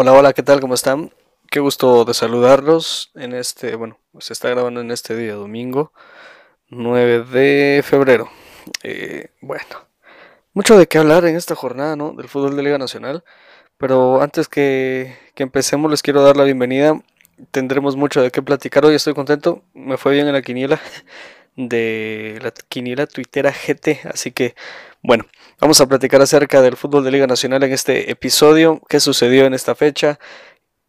Hola, hola, ¿qué tal? ¿Cómo están? Qué gusto de saludarlos en este, bueno, se está grabando en este día domingo, 9 de febrero. Eh, bueno, mucho de qué hablar en esta jornada, ¿no? Del fútbol de Liga Nacional, pero antes que, que empecemos les quiero dar la bienvenida. Tendremos mucho de qué platicar hoy, estoy contento, me fue bien en la quiniela de la quiniela tuitera GT, así que bueno, vamos a platicar acerca del fútbol de Liga Nacional en este episodio, qué sucedió en esta fecha,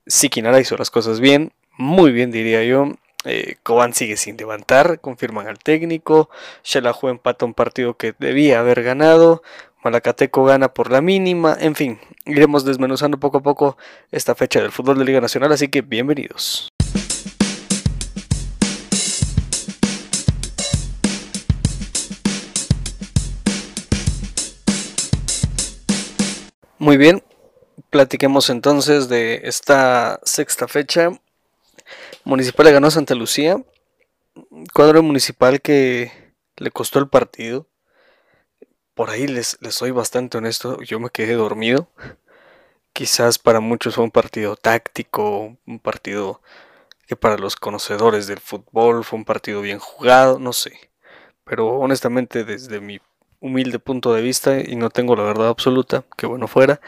si Quinara hizo las cosas bien, muy bien diría yo, eh, Cobán sigue sin levantar, confirman al técnico, Xelajú empata un partido que debía haber ganado, Malacateco gana por la mínima, en fin, iremos desmenuzando poco a poco esta fecha del fútbol de Liga Nacional, así que bienvenidos. Muy bien, platiquemos entonces de esta sexta fecha. Municipal le ganó a Santa Lucía, cuadro municipal que le costó el partido. Por ahí les, les soy bastante honesto, yo me quedé dormido. Quizás para muchos fue un partido táctico, un partido que para los conocedores del fútbol fue un partido bien jugado, no sé. Pero honestamente desde mi humilde punto de vista y no tengo la verdad absoluta, que bueno fuera.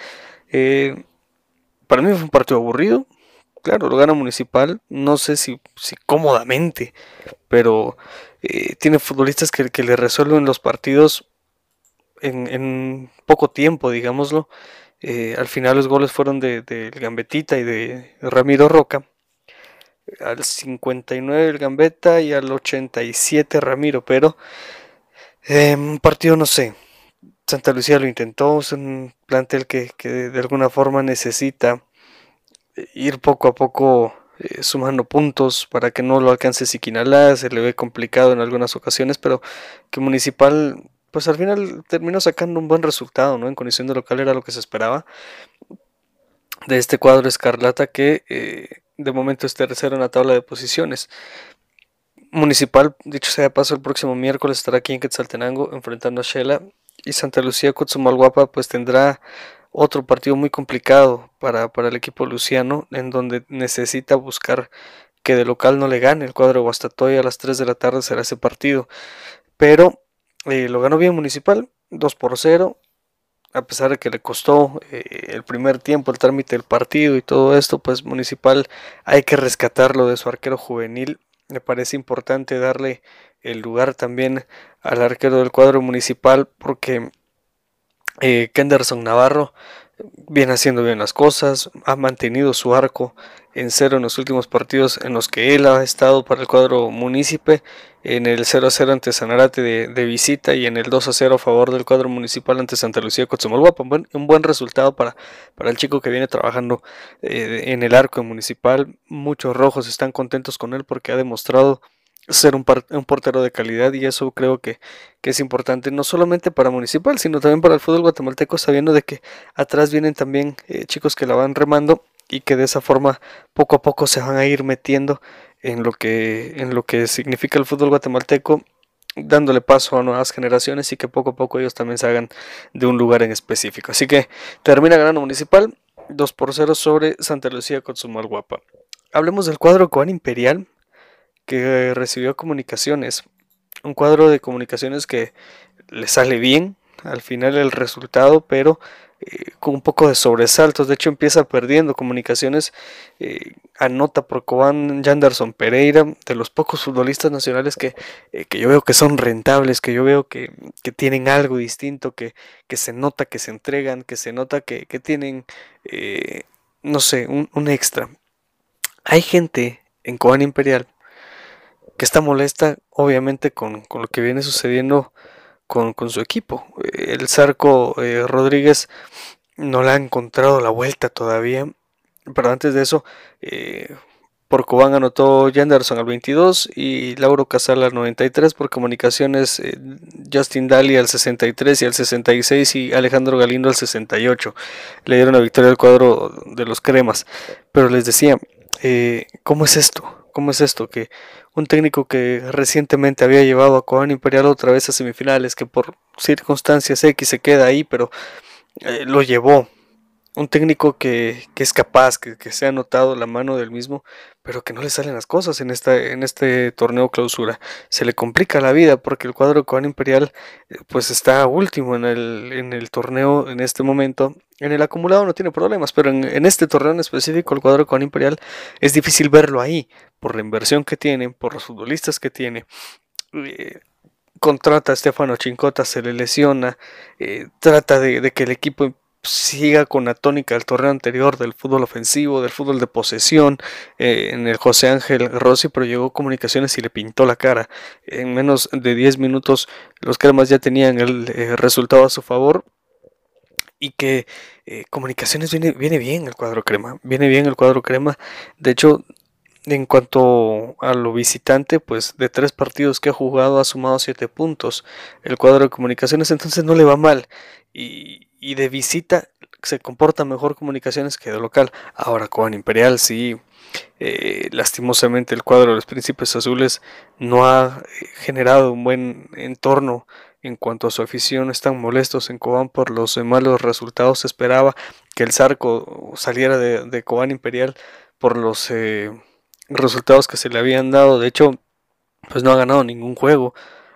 Eh, para mí fue un partido aburrido. Claro, lo gana Municipal, no sé si, si cómodamente, pero eh, tiene futbolistas que, que, le resuelven los partidos en, poco tiempo, digámoslo. Eh, al final los goles fueron de, de Gambetita y de Ramiro Roca. Al 59 el Gambetta y al 87 Ramiro, pero eh, un partido, no sé. Santa Lucía lo intentó, es un plantel que, que de alguna forma necesita ir poco a poco eh, sumando puntos para que no lo alcance Siquinalá, se le ve complicado en algunas ocasiones, pero que Municipal, pues al final terminó sacando un buen resultado, ¿no? En condición de local era lo que se esperaba de este cuadro escarlata que eh, de momento es tercero en la tabla de posiciones. Municipal, dicho sea de paso, el próximo miércoles estará aquí en Quetzaltenango enfrentando a Shela y Santa Lucía Cotzumalguapa pues tendrá otro partido muy complicado para, para, el equipo luciano en donde necesita buscar que de local no le gane el cuadro de Guastatoya a las 3 de la tarde será ese partido. Pero eh, lo ganó bien Municipal 2 por 0 a pesar de que le costó eh, el primer tiempo el trámite del partido y todo esto pues Municipal hay que rescatarlo de su arquero juvenil me parece importante darle el lugar también al arquero del cuadro municipal porque eh, Kenderson Navarro viene haciendo bien las cosas, ha mantenido su arco en cero en los últimos partidos en los que él ha estado para el cuadro municipal, en el 0 a 0 ante Sanarate de, visita y en el 2 a 0 a favor del cuadro municipal ante Santa Lucía buen, un buen resultado para, para el chico que viene trabajando eh, en el arco municipal. Muchos rojos están contentos con él porque ha demostrado ser un, un, portero de calidad y eso creo que, que, es importante no solamente para Municipal, sino también para el fútbol guatemalteco, sabiendo de que atrás vienen también eh, chicos que la van remando y que de esa forma poco a poco se van a ir metiendo en lo que, en lo que significa el fútbol guatemalteco, dándole paso a nuevas generaciones y que poco a poco ellos también se hagan de un lugar en específico. Así que termina ganando Municipal 2 por 0 sobre Santa Lucía con su Guapa. Hablemos del cuadro Coan Imperial, que recibió comunicaciones. Un cuadro de comunicaciones que le sale bien al final el resultado, pero eh, con un poco de sobresaltos. De hecho, empieza perdiendo comunicaciones. Eh, anota por Cobán Janderson Pereira, de los pocos futbolistas nacionales que, eh, que yo veo que son rentables, que yo veo que, que tienen algo distinto, que, que, se nota que se entregan, que se nota que, tienen, no sé, un, un extra. Hay gente en Cobán Imperial que está molesta obviamente con, lo que viene sucediendo con, su equipo. El Zarco eh, Rodríguez no le ha encontrado la vuelta todavía, pero antes de eso, eh, por Cobán anotó Janderson al 22 y Lauro Casal al 93, por comunicaciones eh, Justin Daly al 63 y al 66 y Alejandro Galindo al 68. Le dieron la victoria al cuadro de los cremas. Pero les decía, ¿cómo es esto? ¿Cómo es esto? Que un técnico que recientemente había llevado a Cobán Imperial otra vez a semifinales, que por circunstancias X se queda ahí, pero eh, lo llevó. Un técnico que, es capaz, que, se ha notado la mano del mismo, pero que no le salen las cosas en, esta, en este torneo clausura. Se le complica la vida porque el cuadro Cobán Imperial eh, pues está último en el, en el torneo en este momento. En el acumulado no tiene problemas, pero en, este torneo en específico el cuadro Cobán Imperial es difícil verlo ahí por la inversión que tiene, por los futbolistas que tiene. Eh, contrata a Stefano Chincota, se le lesiona, eh, trata de, de, que el equipo siga con la tónica del torneo anterior del fútbol ofensivo, del fútbol de posesión, eh, en el José Ángel Rossi, pero llegó comunicaciones y le pintó la cara. En menos de 10 minutos los cremas ya tenían el eh, resultado a su favor y que eh, comunicaciones viene, viene bien el cuadro crema, viene bien el cuadro crema. De hecho, en cuanto a lo visitante, pues de tres partidos que ha jugado ha sumado siete puntos. El cuadro de comunicaciones entonces no le va mal. Y, y de visita se comporta mejor comunicaciones que de local. Ahora con Imperial sí, eh, lastimosamente el cuadro de los Príncipes Azules no ha eh, generado un buen entorno en cuanto a su afición. Están molestos en Cobán por los malos resultados. Se esperaba que el Zarco saliera de, de Cobán Imperial por los eh, resultados que se le habían dado. De hecho, pues no ha ganado ningún juego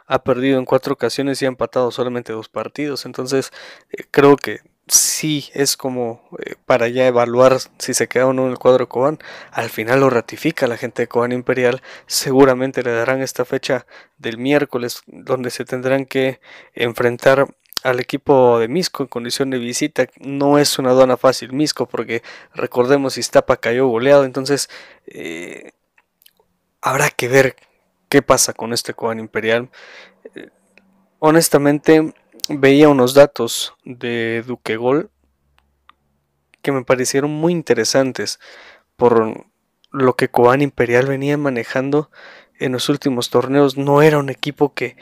ha perdido en cuatro ocasiones y ha empatado solamente dos partidos. Entonces eh, creo que sí es como eh, para ya evaluar si se queda o no en el cuadro de Cobán. Al final lo ratifica la gente de Cobán Imperial. Seguramente le darán esta fecha del miércoles donde se tendrán que enfrentar al equipo de Misco en condición de visita. No es una aduana fácil Misco porque recordemos Iztapa cayó goleado. Entonces eh, habrá que ver qué pasa con este Cobán Imperial. Eh, honestamente, veía unos datos de Duque Gol que me parecieron muy interesantes por lo que Cobán Imperial venía manejando en los últimos torneos. No era un equipo que,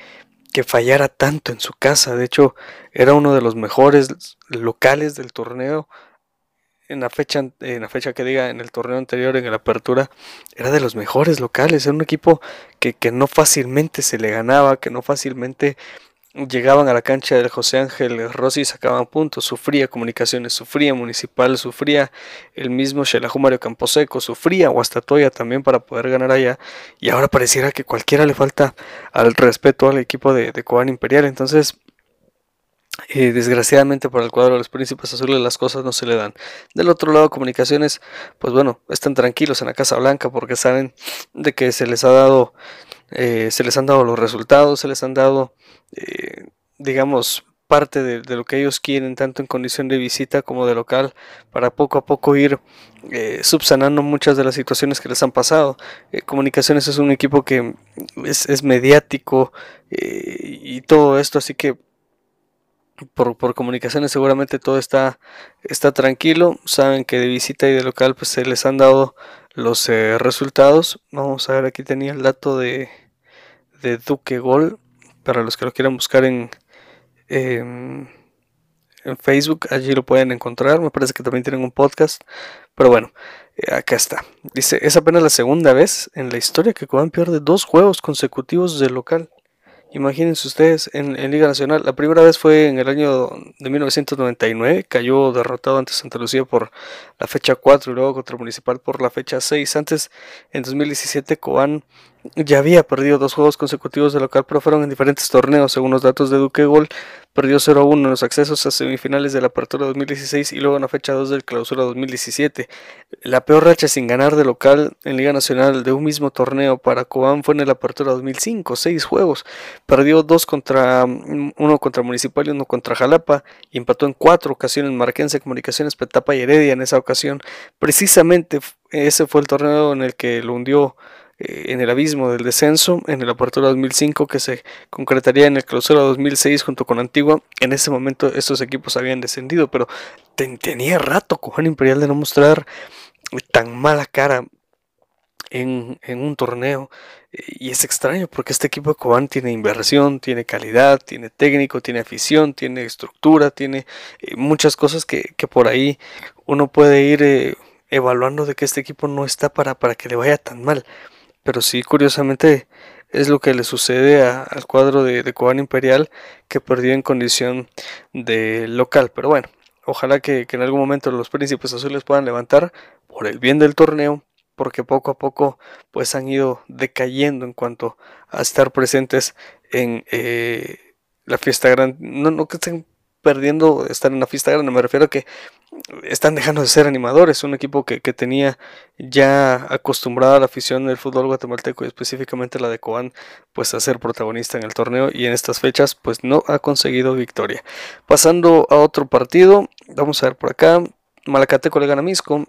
que fallara tanto en su casa. De hecho, era uno de los mejores locales del torneo en la fecha, en la fecha que diga en el torneo anterior, en la apertura, era de los mejores locales, era un equipo que, que no fácilmente se le ganaba, que no fácilmente llegaban a la cancha del José Ángel Rossi y sacaban puntos, sufría comunicaciones, sufría municipal, sufría el mismo Xelajú Mario Camposeco, sufría Guastatoya también para poder ganar allá, y ahora pareciera que cualquiera le falta al respeto al equipo de, de Cobán Imperial, entonces eh, desgraciadamente para el cuadro de los príncipes azules las cosas no se le dan. Del otro lado, comunicaciones, pues bueno, están tranquilos en la Casa Blanca porque saben de que se les ha dado, eh, se les han dado los resultados, se les han dado, eh, digamos, parte de, lo que ellos quieren, tanto en condición de visita como de local, para poco a poco ir subsanando muchas de las situaciones que les han pasado. Comunicaciones es un equipo que es, es mediático y todo esto, así que por, por, comunicaciones seguramente todo está, está tranquilo. Saben que de visita y de local pues se les han dado los eh, resultados. Vamos a ver, aquí tenía el dato de, de Duque Gol. Para los que lo quieran buscar en, en Facebook, allí lo pueden encontrar. Me parece que también tienen un podcast. Pero bueno, eh, acá está. Dice, es apenas la segunda vez en la historia que Cobán pierde dos juegos consecutivos de local. Imagínense ustedes en, Liga Nacional. La primera vez fue en el año de 1999. Cayó derrotado ante Santa Lucía por la fecha 4 y luego contra Municipal por la fecha 6. Antes, en 2017, Cobán ya había perdido dos juegos consecutivos de local, pero fueron en diferentes torneos. Según los datos de Duque Gol, perdió 0-1 en los accesos a semifinales de la Apertura 2016 y luego en la fecha 2 del Clausura 2017. La peor racha sin ganar de local en Liga Nacional de un mismo torneo para Cobán fue en la Apertura 2005, seis juegos. Perdió dos contra uno contra Municipal y uno contra Jalapa y empató en cuatro ocasiones Marquense, Comunicaciones, Petapa y Heredia en esa ocasión. Precisamente ese fue el torneo en el que lo hundió en el abismo del descenso en el Apertura 2005 que se concretaría en el Clausura 2006 junto con Antigua. En ese momento estos equipos habían descendido, pero tenía rato Juan Imperial de no mostrar tan mala cara en, un torneo. Y es extraño porque este equipo de Cobán tiene inversión, tiene calidad, tiene técnico, tiene afición, tiene estructura, tiene eh, muchas cosas que, por ahí uno puede ir eh, evaluando de que este equipo no está para, para que le vaya tan mal. Pero sí, curiosamente, es lo que le sucede al cuadro de, de Cobán Imperial que perdió en condición de local. Pero bueno, Ojalá que, en algún momento los príncipes azules puedan levantar por el bien del torneo, porque poco a poco pues han ido decayendo en cuanto a estar presentes en eh, la fiesta grande. No, no que estén perdiendo estar en la fiesta grande, me refiero a que están dejando de ser animadores, un equipo que, tenía ya acostumbrado a la afición del fútbol guatemalteco y específicamente la de Cobán, pues a ser protagonista en el torneo y en estas fechas pues no ha conseguido victoria. Pasando a otro partido, vamos a ver por acá, Malacateco le gana Misco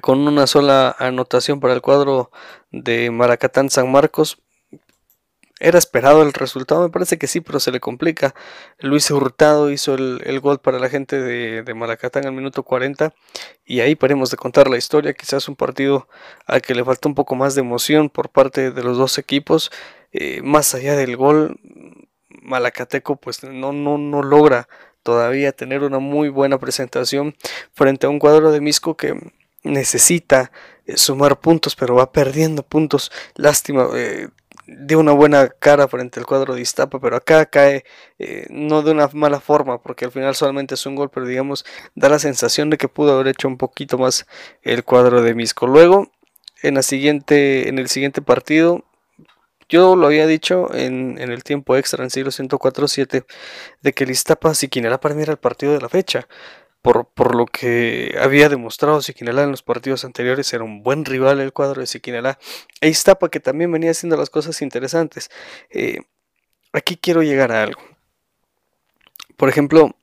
con una sola anotación para el cuadro de Maracatán San Marcos, ¿Era esperado el resultado? Me parece que sí, pero se le complica. Luis Hurtado hizo el, gol para la gente de, de, Maracatán al minuto 40 y ahí paremos de contar la historia. Quizás un partido al que le faltó un poco más de emoción por parte de los dos equipos. Eh, más allá del gol, Malacateco pues no, no, no logra todavía tener una muy buena presentación frente a un cuadro de Misco que necesita eh, sumar puntos, pero va perdiendo puntos. Lástima, eh, de una buena cara frente al cuadro de Iztapa, pero acá cae eh, no de una mala forma, porque al final solamente es un gol, pero digamos, da la sensación de que pudo haber hecho un poquito más el cuadro de Misco. Luego, en, la siguiente, en el siguiente partido, yo lo había dicho en, el tiempo extra, en siglo 104-7, de que el Iztapa mí era el partido de la fecha por, lo que había demostrado Siquinalá en los partidos anteriores, era un buen rival el cuadro de Siquinalá. E Iztapa que también venía haciendo las cosas interesantes. Eh, aquí quiero llegar a algo. Por ejemplo,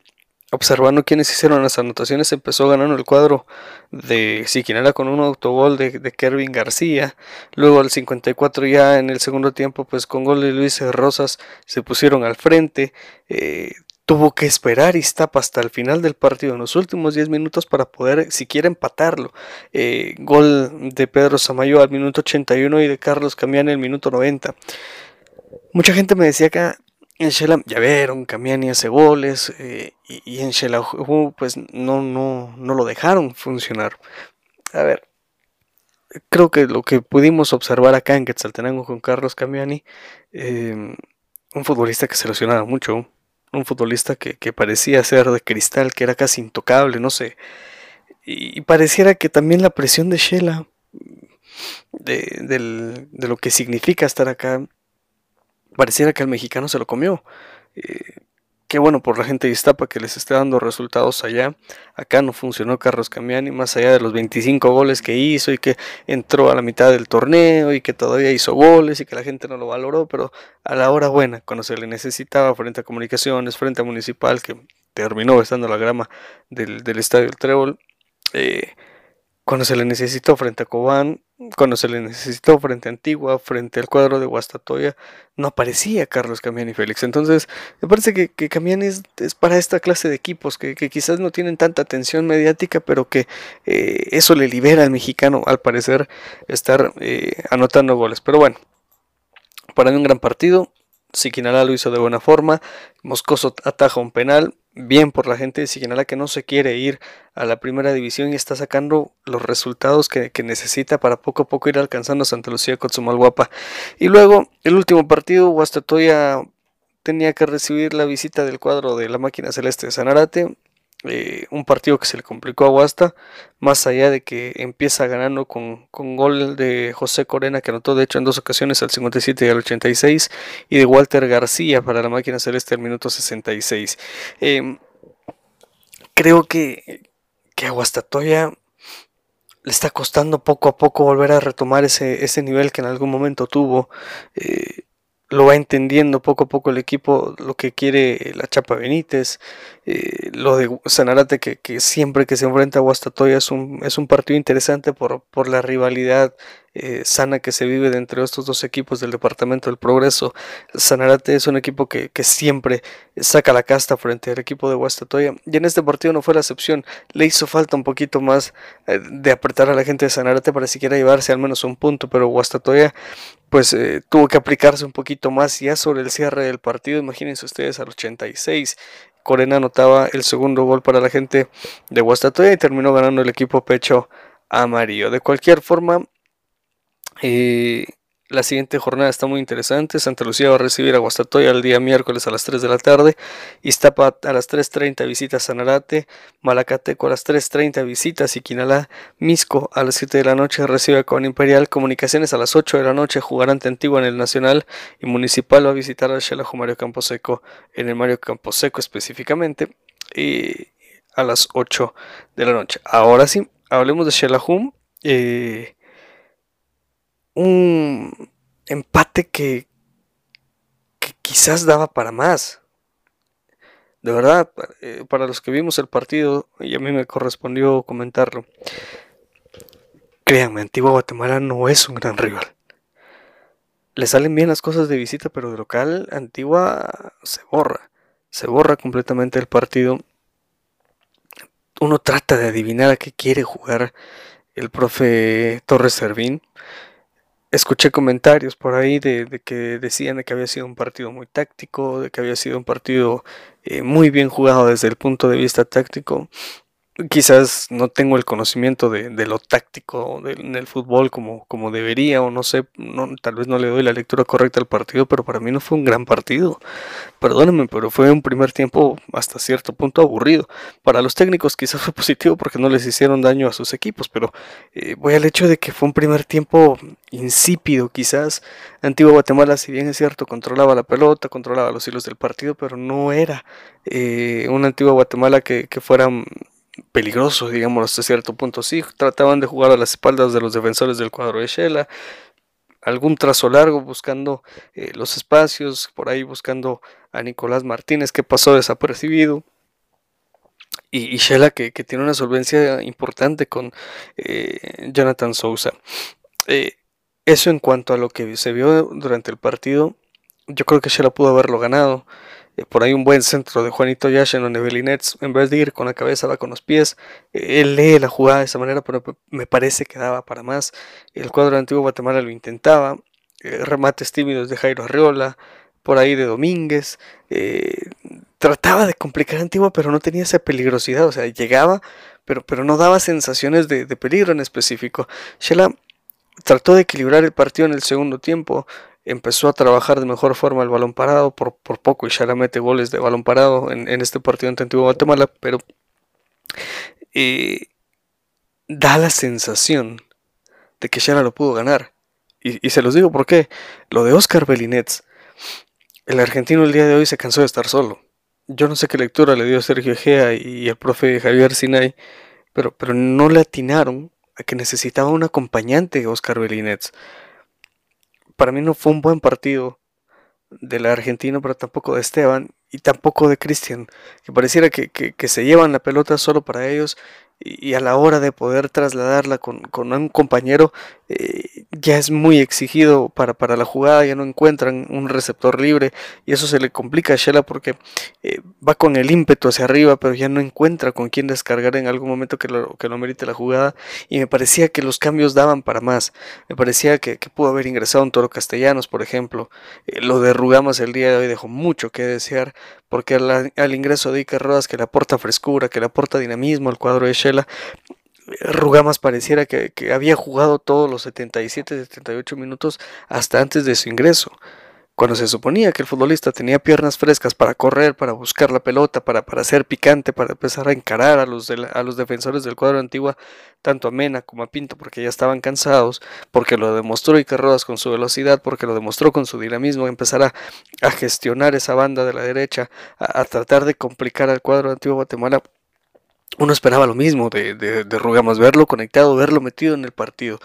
observando quienes hicieron las anotaciones, empezó ganando el cuadro de Siquinalá con un autogol de, de Kervin García. Luego al 54 ya en el segundo tiempo, pues con gol de Luis Rosas se pusieron al frente. Eh, tuvo que esperar Iztapa hasta el final del partido, en los últimos 10 minutos, para poder siquiera empatarlo. Eh, gol de Pedro Samayo al minuto 81 y de Carlos Camiani al minuto 90. Mucha gente me decía que en Shela, ya vieron, Camiani hace goles, eh, y, en Shela, pues no, no, no lo dejaron funcionar. A ver, creo que lo que pudimos observar acá en Quetzaltenango con Carlos Camiani, eh, un futbolista que se lesionaba mucho, un futbolista que, parecía ser de cristal, que era casi intocable, no sé. Y, pareciera que también la presión de Shela, de, lo que significa estar acá, pareciera que el mexicano se lo comió. Eh, Qué bueno por la gente de Iztapa que les esté dando resultados allá. Acá no funcionó Carlos Camiani, más allá de los 25 goles que hizo y que entró a la mitad del torneo y que todavía hizo goles y que la gente no lo valoró, pero a la hora buena, cuando se le necesitaba frente a comunicaciones, frente a municipal, que terminó estando la grama del, estadio del Trébol, eh, cuando se le necesitó frente a Cobán, cuando se le necesitó frente a Antigua, frente al cuadro de Guastatoya, no aparecía Carlos Camiani Félix. Entonces, me parece que, que es, para esta clase de equipos que, quizás no tienen tanta atención mediática, pero que eh, eso le libera al mexicano, al parecer, estar eh, anotando goles. Pero bueno, para mí un gran partido. Siquinalá lo hizo de buena forma. Moscoso ataja un penal bien por la gente de Siquinala que no se quiere ir a la primera división y está sacando los resultados que, necesita para poco a poco ir alcanzando a Santa Lucía guapa. Y luego, el último partido, Huastatoya tenía que recibir la visita del cuadro de la máquina celeste de Sanarate. Eh, un partido que se le complicó a Huasta, más allá de que empieza ganando con, con, gol de José Corena, que anotó de hecho en dos ocasiones al 57 y al 86, y de Walter García para la máquina celeste al minuto 66. Em, creo que, que a Huastatoya le está costando poco a poco volver a retomar ese, ese nivel que en algún momento tuvo. Eh, lo va entendiendo poco a poco el equipo lo que quiere la Chapa Benítez, eh, lo de Sanarate que, que, siempre que se enfrenta a Guastatoya es un, es un partido interesante por, por la rivalidad eh, sana que se vive dentro de estos dos equipos del Departamento del Progreso. Sanarate es un equipo que, siempre saca la casta frente al equipo de Guastatoya y en este partido no fue la excepción. Le hizo falta un poquito más eh, de apretar a la gente de Sanarate para siquiera llevarse al menos un punto, pero Guastatoya pues eh, tuvo que aplicarse un poquito más ya sobre el cierre del partido. Imagínense ustedes al 86. Corena anotaba el segundo gol para la gente de Guastatoya y terminó ganando el equipo pecho amarillo. De cualquier forma, eh, La siguiente jornada está muy interesante. Santa Lucía va a recibir a Guastatoya el día miércoles a las 3 de la tarde. Iztapa a las 3.30 visita Sanarate. Malacateco a las 3.30 visita Siquinalá. Misco a las 7 de la noche recibe a Con Imperial. Comunicaciones a las 8 de la noche jugará ante Antigua en el Nacional. Y Municipal va a visitar al Xelajo Mario Camposeco en el Mario Camposeco específicamente. Y a las 8 de la noche. Ahora sí, hablemos de Xelajum. Eh, un empate que, quizás daba para más. De verdad, eh, para los que vimos el partido, y a mí me correspondió comentarlo, créanme, Antigua Guatemala no es un gran rival. Le salen bien las cosas de visita, pero de local, Antigua se borra. Se borra completamente el partido. Uno trata de adivinar a qué quiere jugar el profe Torres Servín escuché comentarios por ahí de, que decían de que había sido un partido muy táctico, de que había sido un partido eh, muy bien jugado desde el punto de vista táctico quizás no tengo el conocimiento de, lo táctico en el fútbol como, como debería o no sé, no, tal vez no le doy la lectura correcta al partido, pero para mí no fue un gran partido. Perdónenme, pero fue un primer tiempo hasta cierto punto aburrido. Para los técnicos quizás fue positivo porque no les hicieron daño a sus equipos, pero eh, voy al hecho de que fue un primer tiempo insípido quizás. Antigua Guatemala, si bien es cierto, controlaba la pelota, controlaba los hilos del partido, pero no era eh, una antigua Guatemala que, que fuera peligrosos, digamos, hasta cierto punto. Sí, trataban de jugar a las espaldas de los defensores del cuadro de Shela, algún trazo largo buscando eh, los espacios, por ahí buscando a Nicolás Martínez que pasó desapercibido. Y, Shela que, tiene una solvencia importante con eh, Jonathan Sousa. Eh, eso en cuanto a lo que se vio durante el partido, yo creo que Shela pudo haberlo ganado. Eh, por ahí un buen centro de Juanito Yashen donde Belinets, en vez de ir con la cabeza, va con los pies. Eh, él lee la jugada de esa manera, pero me parece que daba para más. El cuadro de Antiguo Guatemala lo intentaba. Eh, remates tímidos de Jairo Arriola, por ahí de Domínguez. trataba de complicar Antigua, pero no tenía esa peligrosidad. O sea, llegaba, pero, pero no daba sensaciones de, de peligro en específico. Shela trató de equilibrar el partido en el segundo tiempo empezó a trabajar de mejor forma el balón parado, por, por poco y ya mete goles de balón parado en, este partido ante Antigua Guatemala, pero eh, da la sensación de que Shara lo pudo ganar. Y, se los digo por qué. Lo de Oscar Belinets, el argentino el día de hoy se cansó de estar solo. Yo no sé qué lectura le dio Sergio Egea y el profe Javier Sinay, pero, pero no le atinaron a que necesitaba un acompañante Oscar Belinets para mí no fue un buen partido del argentino, pero tampoco de Esteban y tampoco de Cristian, que pareciera que, que, se llevan la pelota solo para ellos y, a la hora de poder trasladarla con, un compañero eh, ya es muy exigido para, para, la jugada, ya no encuentran un receptor libre y eso se le complica a Shela porque eh, va con el ímpetu hacia arriba pero ya no encuentra con quién descargar en algún momento que lo, que lo merite la jugada y me parecía que los cambios daban para más, me parecía que, pudo haber ingresado un Toro Castellanos por ejemplo, eh, lo de Rugamas el día de hoy dejó mucho que desear porque al, ingreso de Iker Rodas que le aporta frescura, que le aporta dinamismo al cuadro de Shela, Rugamas pareciera que, había jugado todos los 77, 78 minutos hasta antes de su ingreso cuando se suponía que el futbolista tenía piernas frescas para correr, para buscar la pelota, para, para ser picante, para empezar a encarar a los, a los defensores del cuadro antigua, tanto a Mena como a Pinto, porque ya estaban cansados, porque lo demostró Iker Rodas con su velocidad, porque lo demostró con su dinamismo, empezar a, gestionar esa banda de la derecha, a, tratar de complicar al cuadro antiguo Guatemala. Uno esperaba lo mismo de, de, de Rugamas, verlo conectado, verlo metido en el partido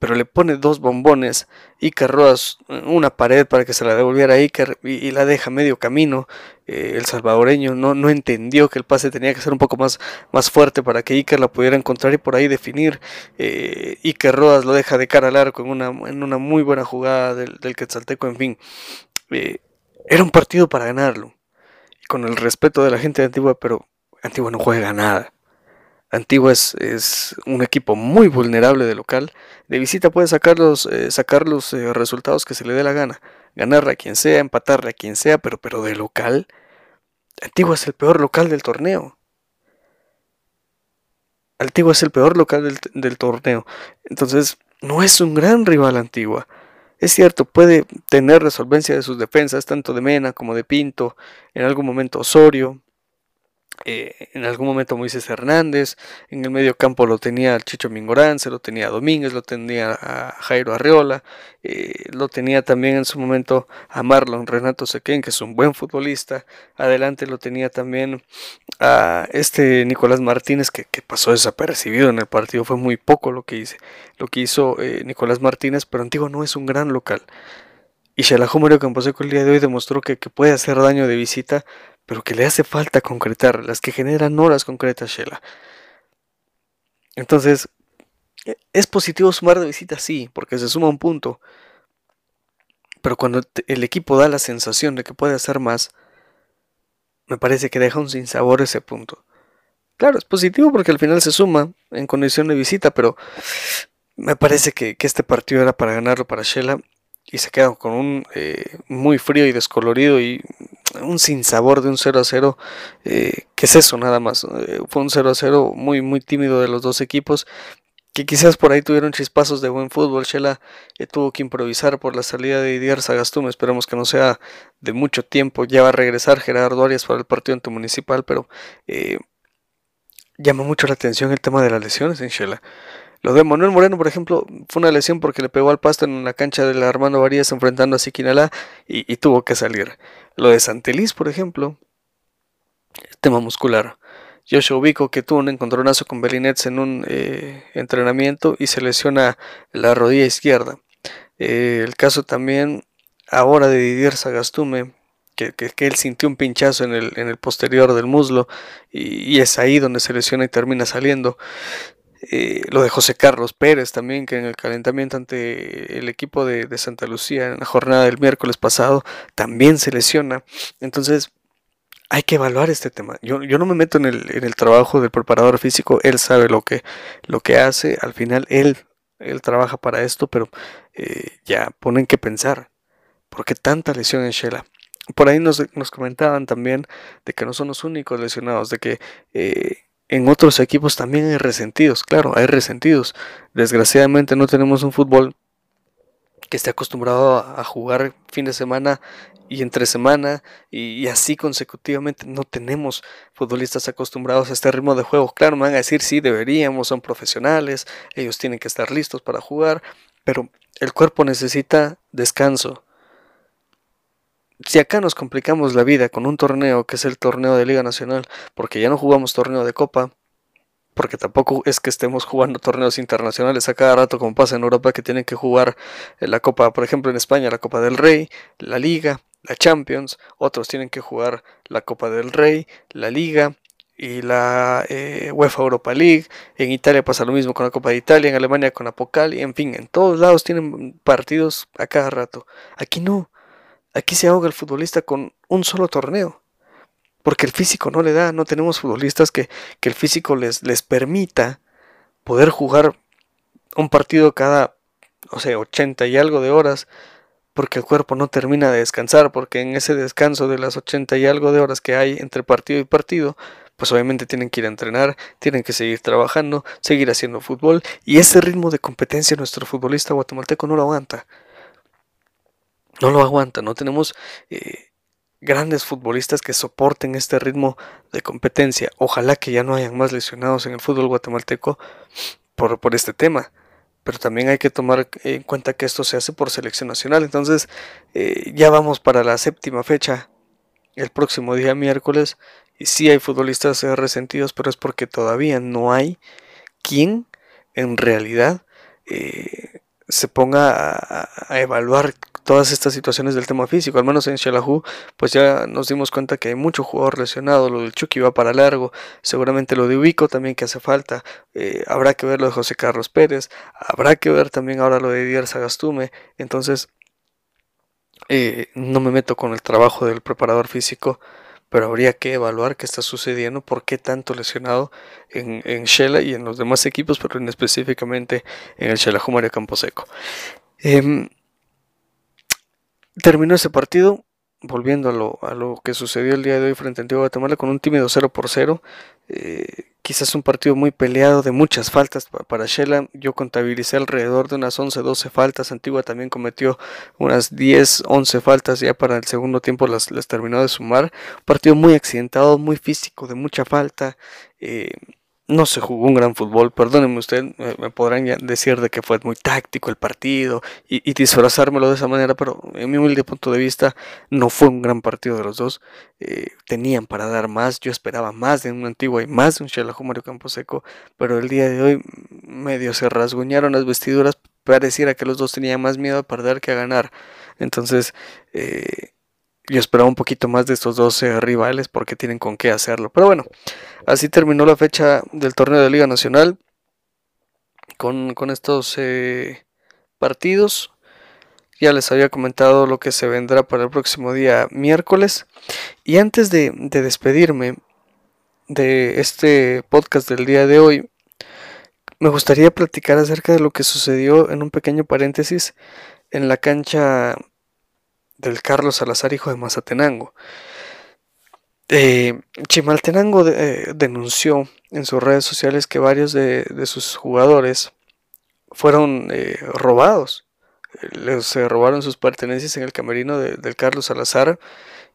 pero le pone dos bombones, Iker Rodas una pared para que se la devolviera a Iker y, la deja medio camino. Eh, el salvadoreño no, no entendió que el pase tenía que ser un poco más, más fuerte para que Iker la pudiera encontrar y por ahí definir. Eh, Iker Rodas lo deja de cara al arco en una, en una muy buena jugada del, del Quetzalteco, en fin. Eh, era un partido para ganarlo. Con el respeto de la gente de Antigua, pero Antigua no juega nada. Antigua es, un equipo muy vulnerable de local. De visita puede sacar los, eh, sacar los eh, resultados que se le dé la gana. Ganarle a quien sea, empatarle a quien sea, pero, pero de local. Antigua es el peor local del torneo. Antigua es el peor local del, del torneo. Entonces, no es un gran rival Antigua. Es cierto, puede tener resolvencia de sus defensas, tanto de Mena como de Pinto, en algún momento Osorio, eh, en algún momento Moisés Hernández, en el medio campo lo tenía Chicho Mingorán, se lo tenía Domínguez, lo tenía a Jairo Arreola, eh, lo tenía también en su momento a Marlon Renato Sequén, que es un buen futbolista, adelante lo tenía también a este Nicolás Martínez, que, pasó desapercibido en el partido, fue muy poco lo que, hice, lo que hizo eh, Nicolás Martínez, pero Antiguo no es un gran local. Y Mario Camposeco el día de hoy demostró que, que puede hacer daño de visita, pero que le hace falta concretar, las que generan horas concretas, Shela. Entonces, e, ¿es positivo sumar de visita? Sí, porque se suma un punto. Pero cuando el equipo da la sensación de que puede hacer más, me parece que deja un sinsabor ese punto. Claro, es positivo porque al final se suma en condición de visita, pero me parece que, este partido era para ganarlo para Shela y se queda con un eh, muy frío y descolorido y un sinsabor de un 0 a 0, eh, que es eso nada más. Eh, fue un 0 a 0 muy, muy tímido de los dos equipos, que quizás por ahí tuvieron chispazos de buen fútbol. Shela eh, tuvo que improvisar por la salida de Didier Sagastume, esperemos que no sea de mucho tiempo. Ya va a regresar Gerardo Arias para el partido municipal, pero llama mucho la atención el tema de las lesiones en Shela. Lo de Manuel Moreno, por ejemplo, fue una lesión porque le pegó al pasto en la cancha del Armando Varías enfrentando a Siquinalá y, tuvo que salir. Lo de Santelis, por ejemplo, tema muscular. Joshua Ubico que tuvo un encontronazo con Belinets en un eh, entrenamiento y se lesiona la rodilla izquierda. Eh, el caso también ahora de Didier Sagastume, que, él sintió un pinchazo en el, en el posterior del muslo y, y, es ahí donde se lesiona y termina saliendo. Eh, lo de José Carlos Pérez también, que en el calentamiento ante el equipo de, Santa Lucía en la jornada del miércoles pasado también se lesiona. Entonces, hay que evaluar este tema. Yo, yo no me meto en el, en el, trabajo del preparador físico, él sabe lo que, lo que hace, al final él, él trabaja para esto, pero eh, ya ponen que pensar, ¿por qué tanta lesión en Shela? Por ahí nos, nos, comentaban también de que no son los únicos lesionados, de que eh, en otros equipos también hay resentidos, claro, hay resentidos. Desgraciadamente no tenemos un fútbol que esté acostumbrado a jugar fin de semana y entre semana y, así consecutivamente no tenemos futbolistas acostumbrados a este ritmo de juego. Claro, me van a decir, sí, deberíamos, son profesionales, ellos tienen que estar listos para jugar, pero el cuerpo necesita descanso, si acá nos complicamos la vida con un torneo que es el torneo de Liga Nacional, porque ya no jugamos torneo de Copa, porque tampoco es que estemos jugando torneos internacionales a cada rato como pasa en Europa que tienen que jugar la Copa, por ejemplo en España la Copa del Rey, la Liga, la Champions, otros tienen que jugar la Copa del Rey, la Liga y la eh, UEFA Europa League, en Italia pasa lo mismo con la Copa de Italia, en Alemania con la y en fin, en todos lados tienen partidos a cada rato. Aquí no, Aquí se ahoga el futbolista con un solo torneo. Porque el físico no le da, no tenemos futbolistas que, el físico les, les permita poder jugar un partido cada, no sé, 80 y algo de horas, porque el cuerpo no termina de descansar, porque en ese descanso de las 80 y algo de horas que hay entre partido y partido, pues obviamente tienen que ir a entrenar, tienen que seguir trabajando, seguir haciendo fútbol, y ese ritmo de competencia nuestro futbolista guatemalteco no lo aguanta no lo aguanta, no tenemos eh, grandes futbolistas que soporten este ritmo de competencia. Ojalá que ya no hayan más lesionados en el fútbol guatemalteco por, por este tema. Pero también hay que tomar en cuenta que esto se hace por selección nacional. Entonces eh, ya vamos para la séptima fecha el próximo día miércoles. Y sí hay futbolistas resentidos, pero es porque todavía no hay quien en realidad eh, se ponga a, evaluar todas estas situaciones del tema físico, al menos en Xelajú, pues ya nos dimos cuenta que hay mucho jugador lesionado, lo del Chucky va para largo, seguramente lo de Ubico también que hace falta, eh, habrá que ver lo de José Carlos Pérez, habrá que ver también ahora lo de Dier Sagastume, entonces eh, no me meto con el trabajo del preparador físico, pero habría que evaluar qué está sucediendo, por qué tanto lesionado en, en Shela y en los demás equipos, pero en específicamente en el Xelajú Mario Camposeco. Em, terminó ese partido, volviendo a lo, a lo, que sucedió el día de hoy frente a Antigua Guatemala, con un tímido 0 por 0. Eh, quizás un partido muy peleado de muchas faltas para Shela. Yo contabilicé alrededor de unas 11, 12 faltas. Antigua también cometió unas 10, 11 faltas. Ya para el segundo tiempo las, las terminó de sumar. Un partido muy accidentado, muy físico, de mucha falta. Eh, no se jugó un gran fútbol, perdónenme usted, me podrán decir de que fue muy táctico el partido y, disfrazármelo de esa manera, pero en mi humilde punto de vista no fue un gran partido de los dos. Eh, tenían para dar más, yo esperaba más de un antiguo y más de un Xelajú Mario Camposeco, pero el día de hoy medio se rasguñaron las vestiduras, pareciera que los dos tenían más miedo a perder que a ganar. Entonces, eh, yo esperaba un poquito más de estos 12 rivales porque tienen con qué hacerlo. Pero bueno, así terminó la fecha del torneo de Liga Nacional con, estos eh, partidos. Ya les había comentado lo que se vendrá para el próximo día miércoles. Y antes de, de despedirme de este podcast del día de hoy, me gustaría platicar acerca de lo que sucedió en un pequeño paréntesis en la cancha del Carlos Salazar, hijo de Mazatenango. Eh, Chimaltenango eh, denunció en sus redes sociales que varios de, sus jugadores fueron eh, robados. Les robaron sus pertenencias en el camerino del Carlos Salazar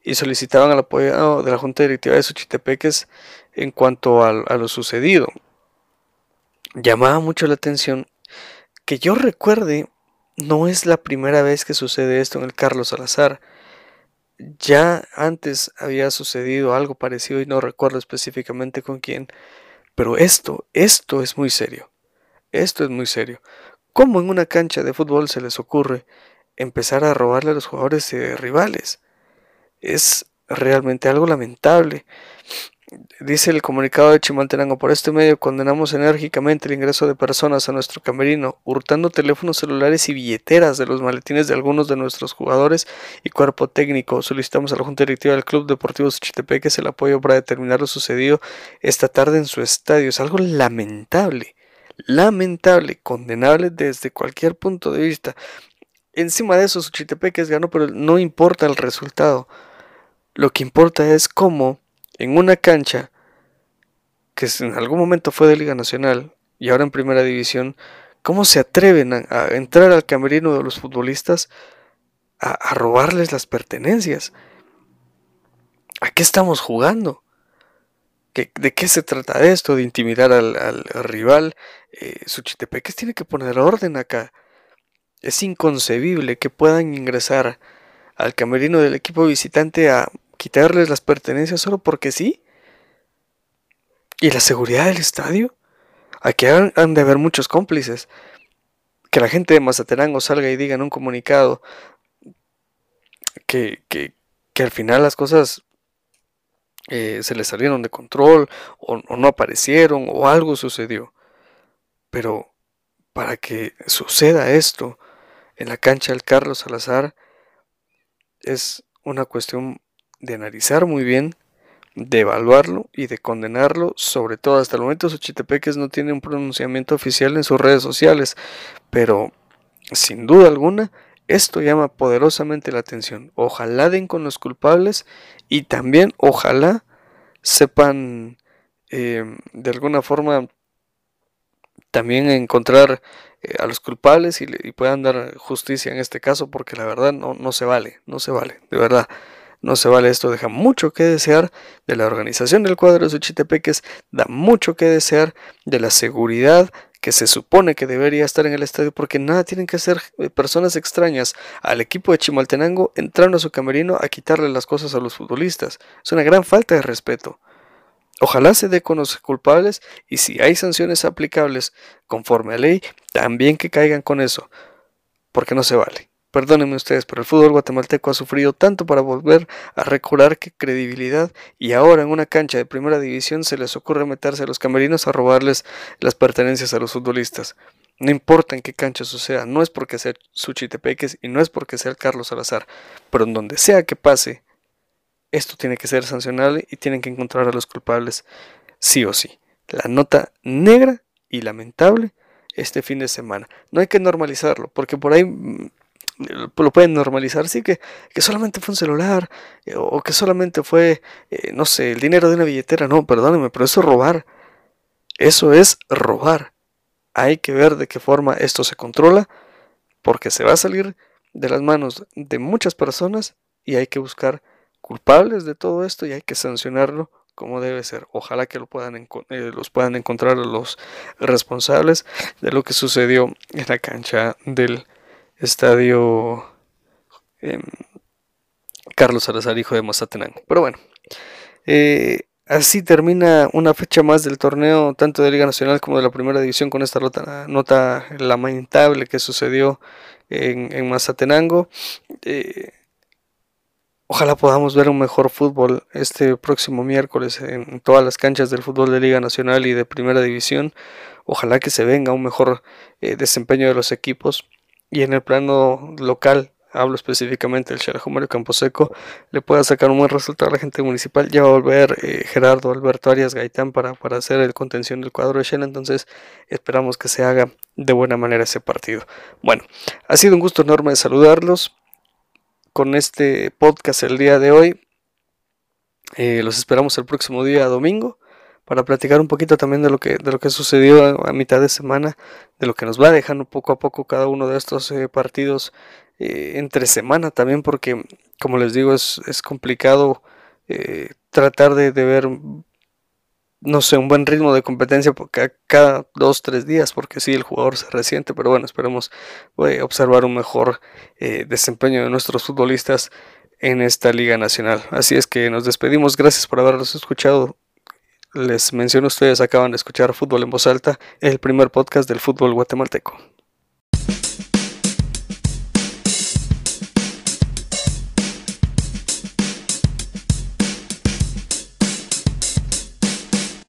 y solicitaban el apoyo de la Junta Directiva de Suchitepeques en cuanto a lo sucedido. Llamaba mucho la atención que yo recuerde no es la primera vez que sucede esto en el Carlos Salazar. Ya antes había sucedido algo parecido y no recuerdo específicamente con quién. Pero esto, esto es muy serio. Esto es muy serio. ¿Cómo en una cancha de fútbol se les ocurre empezar a robarle a los jugadores rivales? Es realmente algo lamentable. Dice el comunicado de Chimaltenango, por este medio condenamos enérgicamente el ingreso de personas a nuestro camerino, hurtando teléfonos celulares y billeteras de los maletines de algunos de nuestros jugadores y cuerpo técnico. Solicitamos a la Junta Directiva del Club Deportivo Suchitepeques el apoyo para determinar lo sucedido esta tarde en su estadio. Es algo lamentable, lamentable, condenable desde cualquier punto de vista. Encima de eso, Suchitepeques ganó, pero no importa el resultado. Lo que importa es cómo en una cancha que en algún momento fue de Liga Nacional y ahora en Primera División, ¿cómo se atreven a, entrar al camerino de los futbolistas a, robarles las pertenencias? ¿A qué estamos jugando? ¿De qué se trata esto? ¿De intimidar al, rival? Eh, Suchitepeques tiene que poner orden acá. Es inconcebible que puedan ingresar al camerino del equipo visitante a quitarles las pertenencias solo porque sí. ¿Y la seguridad del estadio? Aquí han, de haber muchos cómplices. Que la gente de Mazaterango salga y diga en un comunicado que, que, al final las cosas eh, se les salieron de control o, o no aparecieron o algo sucedió. Pero para que suceda esto en la cancha del Carlos Salazar es una cuestión de analizar muy bien, de evaluarlo y de condenarlo. Sobre todo, hasta el momento Xochitepeques no tiene un pronunciamiento oficial en sus redes sociales, pero sin duda alguna esto llama poderosamente la atención. Ojalá den con los culpables y también ojalá sepan eh, de alguna forma también encontrar eh, a los culpables y, y, puedan dar justicia en este caso porque la verdad no, no se vale, no se vale, de verdad. No se vale esto, deja mucho que desear de la organización del cuadro de Suchitepeques, da mucho que desear de la seguridad que se supone que debería estar en el estadio porque nada tienen que hacer eh, personas extrañas al equipo de Chimaltenango entrando a su camerino a quitarle las cosas a los futbolistas. Es una gran falta de respeto. Ojalá se dé con los culpables y si hay sanciones aplicables conforme a ley, también que caigan con eso, porque no se vale. Perdónenme ustedes, pero el fútbol guatemalteco ha sufrido tanto para volver a recobrar que credibilidad y ahora en una cancha de primera división se les ocurre meterse a los camerinos a robarles las pertenencias a los futbolistas. No importa en qué cancha suceda, no es porque sea Suchitepeques y no es porque sea el Carlos Salazar, pero en donde sea que pase, esto tiene que ser sancionable y tienen que encontrar a los culpables sí o sí. La nota negra y lamentable este fin de semana. No hay que normalizarlo, porque por ahí mm, lo pueden normalizar, sí, que, que solamente fue un celular, eh, o que solamente fue, eh, no sé, el dinero de una billetera, no, perdónenme, pero eso es robar. Eso es robar. Hay que ver de qué forma esto se controla, porque se va a salir de las manos de muchas personas y hay que buscar culpables de todo esto y hay que sancionarlo como debe ser. Ojalá que lo puedan eh, los puedan encontrar los responsables de lo que sucedió en la cancha del estadio em, Carlos Salazar, hijo de Mazatenango. Pero bueno, eh, así termina una fecha más del torneo, tanto de Liga Nacional como de la Primera División, con esta nota, nota lamentable que sucedió en, Mazatenango. Eh, Ojalá podamos ver un mejor fútbol este próximo miércoles en todas las canchas del fútbol de Liga Nacional y de Primera División. Ojalá que se venga un mejor eh, desempeño de los equipos. Y en el plano local, hablo específicamente del Xerajo Mario Camposeco, le pueda sacar un buen resultado a la gente municipal. Ya va a volver eh, Gerardo Alberto Arias Gaitán para, para hacer el contención del cuadro de Shell. Entonces esperamos que se haga de buena manera ese partido. Bueno, ha sido un gusto enorme saludarlos con este podcast el día de hoy. Eh, los esperamos el próximo día domingo para platicar un poquito también de lo que, de lo que sucedió a, mitad de semana, de lo que nos va dejando poco a poco cada uno de estos eh, partidos eh, entre semana también, porque como les digo es, es complicado tratar de, de, ver no sé, un buen ritmo de competencia cada dos, tres días, porque sí, el jugador se resiente, pero bueno, esperemos observar un mejor eh, desempeño de nuestros futbolistas en esta Liga Nacional. Así es que nos despedimos, gracias por habernos escuchado. Les menciono, ustedes acaban de escuchar Fútbol en Voz Alta, el primer podcast del fútbol guatemalteco.